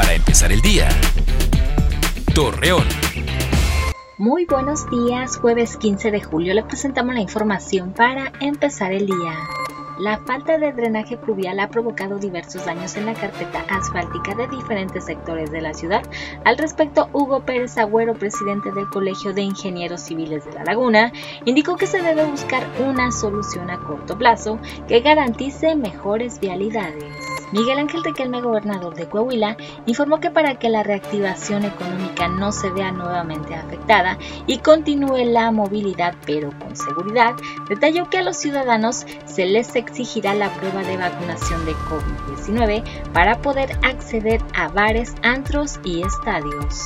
Para empezar el día. Torreón. Muy buenos días, jueves 15 de julio le presentamos la información para empezar el día. La falta de drenaje pluvial ha provocado diversos daños en la carpeta asfáltica de diferentes sectores de la ciudad. Al respecto, Hugo Pérez Agüero, presidente del Colegio de Ingenieros Civiles de La Laguna, indicó que se debe buscar una solución a corto plazo que garantice mejores vialidades. Miguel Ángel Riquelme, gobernador de Coahuila, informó que para que la reactivación económica no se vea nuevamente afectada y continúe la movilidad pero con seguridad, detalló que a los ciudadanos se les exigirá la prueba de vacunación de COVID-19 para poder acceder a bares, antros y estadios.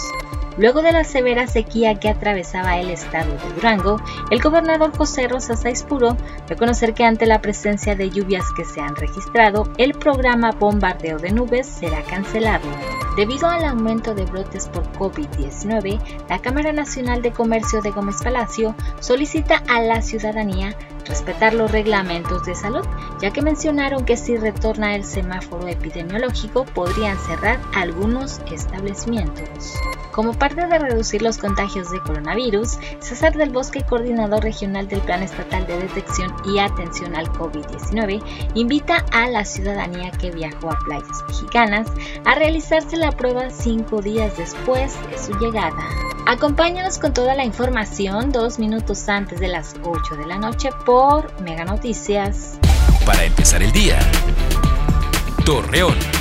Luego de la severa sequía que atravesaba el estado de Durango, el gobernador José Rosa Saiz pudo reconocer que ante la presencia de lluvias que se han registrado, el programa Bombardeo de Nubes será cancelado. Debido al aumento de brotes por COVID-19, la Cámara Nacional de Comercio de Gómez Palacio solicita a la ciudadanía respetar los reglamentos de salud, ya que mencionaron que si retorna el semáforo epidemiológico podrían cerrar algunos establecimientos. Como parte de reducir los contagios de coronavirus, César del Bosque, coordinador regional del Plan Estatal de Detección y Atención al COVID-19, invita a la ciudadanía que viajó a playas mexicanas a realizarse la prueba cinco días después de su llegada. Acompáñanos con toda la información dos minutos antes de las 8 de la noche por Mega Noticias. Para empezar el día. Torreón.